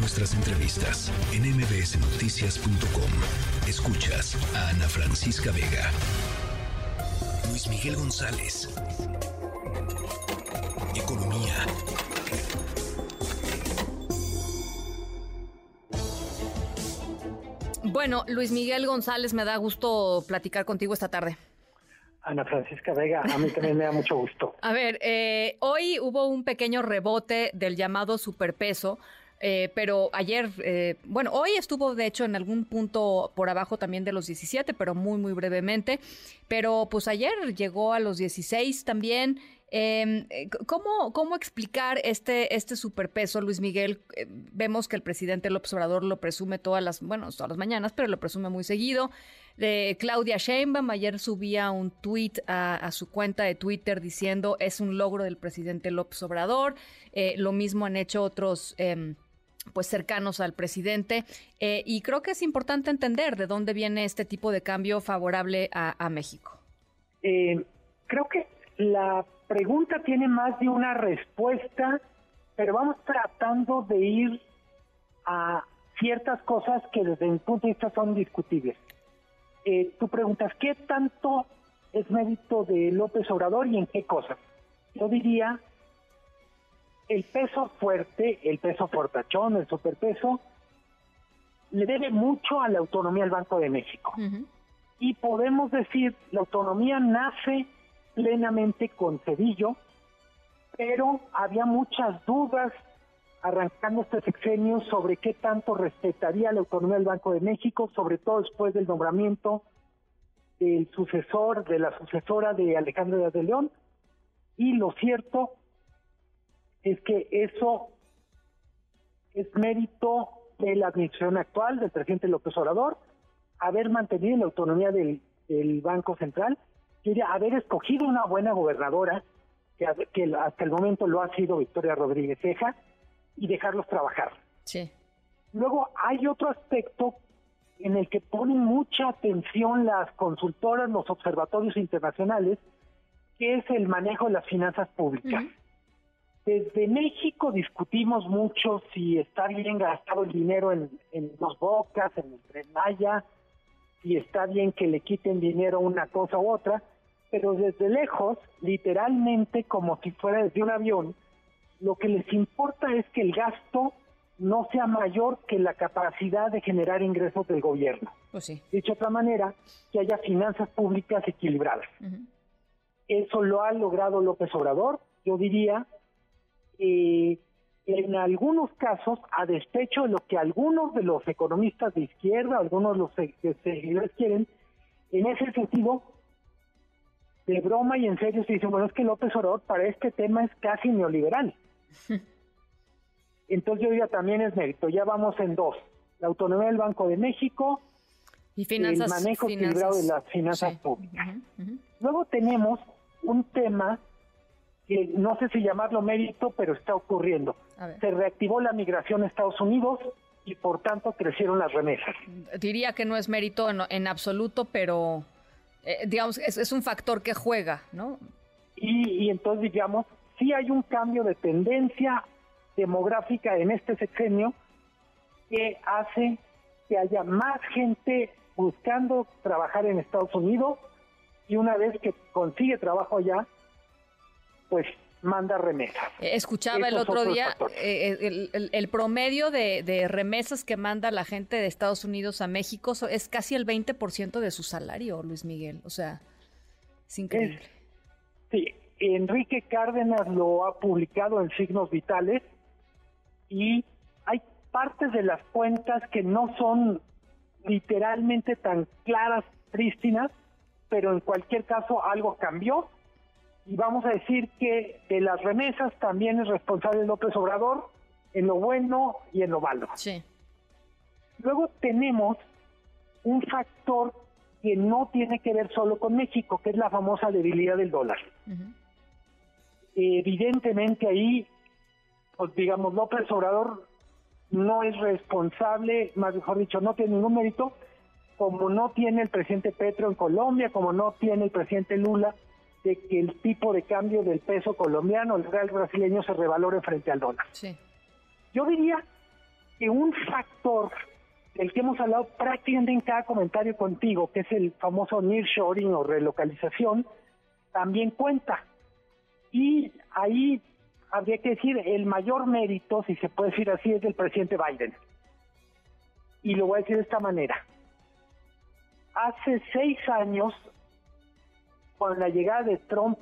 nuestras entrevistas en mbsnoticias.com. Escuchas a Ana Francisca Vega. Luis Miguel González. Economía. Bueno, Luis Miguel González, me da gusto platicar contigo esta tarde. Ana Francisca Vega, a mí también me da mucho gusto. A ver, eh, hoy hubo un pequeño rebote del llamado superpeso. Eh, pero ayer, eh, bueno, hoy estuvo de hecho en algún punto por abajo también de los 17, pero muy, muy brevemente. Pero pues ayer llegó a los 16 también. Em, eh, ¿cómo, ¿Cómo explicar este, este superpeso, Luis Miguel? Vemos que el presidente López Obrador lo presume todas las, bueno, todas las mañanas, pero lo presume muy seguido. Claudia Sheinbaum ayer subía un tweet a, su cuenta de Twitter diciendo es un logro del presidente López Obrador. Lo mismo han hecho otros em, pues cercanos al presidente y creo que es importante entender de dónde viene este tipo de cambio favorable a, México. creo que la pregunta tiene más de una respuesta, pero vamos tratando de ir a ciertas cosas que desde mi punto de vista son discutibles. Eh, tú preguntas, ¿qué tanto es mérito de López Obrador y en qué cosas? Yo diría, el peso fuerte, el peso fortachón, el superpeso, le debe mucho a la autonomía del Banco de México. Y podemos decir, la autonomía nace plenamente con Cedillo, pero había muchas dudas arrancando este sexenio sobre qué tanto respetaría la autonomía del Banco de México, sobre todo después del nombramiento del sucesor, de la sucesora de Alejandro de León, y lo cierto es que eso es mérito de la administración actual, del presidente López Obrador, haber mantenido la autonomía del, del Banco Central quiere haber escogido una buena gobernadora, que, hasta el momento lo ha sido Victoria Rodríguez Ceja, y dejarlos trabajar. Sí. Luego hay otro aspecto en el que ponen mucha atención las consultoras, los observatorios internacionales, que es el manejo de las finanzas públicas. Desde México discutimos mucho si está bien gastado el dinero en, en Dos Bocas, en el Tren Maya, si está bien que le quiten dinero a una cosa u otra, pero desde lejos, literalmente como si fuera desde un avión, lo que les importa es que el gasto no sea mayor que la capacidad de generar ingresos del gobierno. Pues sí. Dicho de otra manera, que haya finanzas públicas equilibradas. Eso lo ha logrado López Obrador, yo diría, eh, en algunos casos, a despecho de lo que algunos de los economistas de izquierda, algunos de los seguidores quieren, en ese sentido, de broma y en serio se dice, bueno, es que López Obrador para este tema es casi neoliberal. Entonces yo diría también es mérito, ya vamos en dos, la autonomía del Banco de México y finanzas, el manejo equilibrado de las finanzas públicas. Luego tenemos un tema no sé si llamarlo mérito, pero está ocurriendo. Se reactivó la migración a Estados Unidos y por tanto crecieron las remesas. Diría que no es mérito en absoluto, pero eh, digamos, es, es, un factor que juega, ¿no? Y, y entonces, digamos, sí hay un cambio de tendencia demográfica en este sexenio que hace que haya más gente buscando trabajar en Estados Unidos y una vez que consigue trabajo allá, pues manda remesas. Escuchaba el otro día eh, el, el, promedio de, remesas que manda la gente de Estados Unidos a México es casi el 20% de su salario, Luis Miguel. O sea, es increíble. sí, Enrique Cárdenas lo ha publicado en Signos Vitales y hay partes de las cuentas que no son literalmente tan claras, prístinas, pero en cualquier caso algo cambió y vamos a decir que de las remesas también es responsable López Obrador en lo bueno y en lo malo. Sí. Luego tenemos un factor que no tiene que ver solo con México, que es la famosa debilidad del dólar. Evidentemente ahí, pues digamos, López Obrador no es responsable, más mejor dicho, no tiene ningún mérito, como no tiene el presidente Petro en Colombia, como no tiene el presidente Lula de que el tipo de cambio del peso colombiano, el real brasileño, se revalore frente al dólar. Sí. Yo diría que un factor del que hemos hablado prácticamente en cada comentario contigo, que es el famoso nearshoring o relocalización, también cuenta. Y ahí habría que decir el mayor mérito, si se puede decir así, es del presidente Biden. Y lo voy a decir de esta manera. Hace seis años, con la llegada de Trump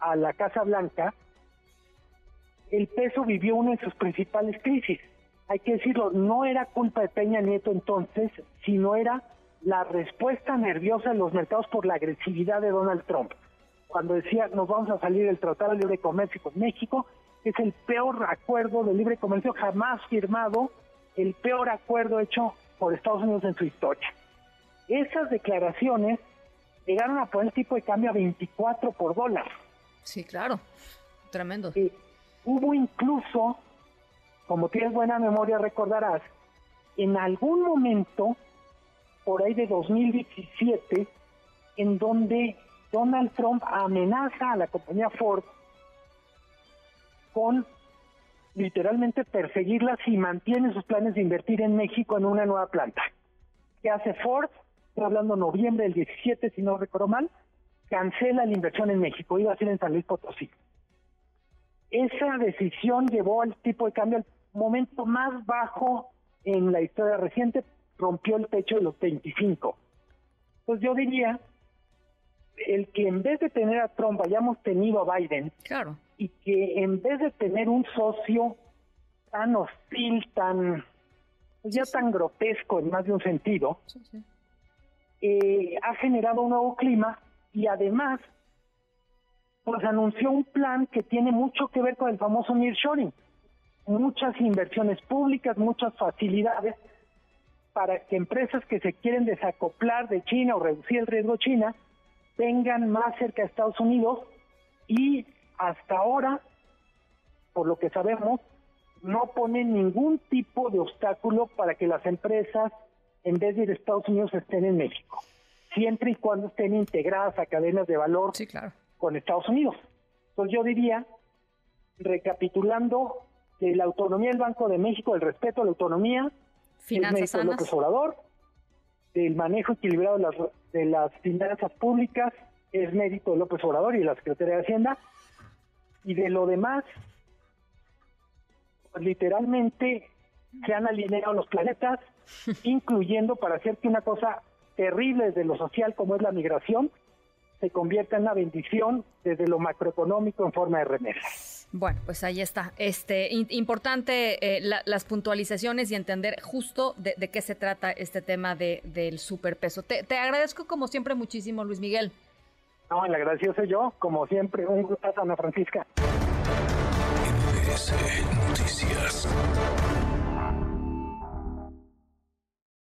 a la Casa Blanca, el peso vivió una de sus principales crisis. Hay que decirlo, no era culpa de Peña Nieto entonces, sino era la respuesta nerviosa de los mercados por la agresividad de Donald Trump. Cuando decía, nos vamos a salir del Tratado de Libre Comercio con México, es el peor acuerdo de libre comercio jamás firmado, el peor acuerdo hecho por Estados Unidos en su historia. Esas declaraciones llegaron a poner el tipo de cambio a 24 por dólar. Sí, claro, tremendo. Y hubo incluso, como tienes buena memoria recordarás, en algún momento, por ahí de 2017, en donde Donald Trump amenaza a la compañía Ford con literalmente perseguirla si mantiene sus planes de invertir en México en una nueva planta. ¿Qué hace Ford? Estoy hablando noviembre del 17, si no recuerdo mal, cancela la inversión en México, iba a ser en San Luis Potosí. Esa decisión llevó al tipo de cambio al momento más bajo en la historia reciente, rompió el techo de los 25. Pues yo diría el que en vez de tener a Trump hayamos tenido a Biden claro. y que en vez de tener un socio tan hostil, tan pues ya tan grotesco en más de un sentido, eh, ha generado un nuevo clima y además pues anunció un plan que tiene mucho que ver con el famoso nearshoring, muchas inversiones públicas, muchas facilidades para que empresas que se quieren desacoplar de China o reducir el riesgo China vengan más cerca de Estados Unidos y hasta ahora, por lo que sabemos, no ponen ningún tipo de obstáculo para que las empresas, en vez de ir a Estados Unidos, estén en México, siempre y cuando estén integradas a cadenas de valor con Estados Unidos. Entonces yo diría, recapitulando, que la autonomía del Banco de México, el respeto a la autonomía, Finanzas es López Obrador, del manejo equilibrado de las, de las finanzas públicas es mérito de López Obrador y la Secretaría de Hacienda. Y de lo demás, pues, literalmente se han alineado los planetas, incluyendo para hacer que una cosa terrible desde lo social como es la migración se convierta en una bendición desde lo macroeconómico en forma de remesas. Bueno, pues ahí está. Este importante eh, las puntualizaciones y entender justo de, qué se trata este tema de, del superpeso. Te, te agradezco como siempre muchísimo, Luis Miguel. No, el agradecido soy yo, como siempre. Un gusto, Ana Francisca.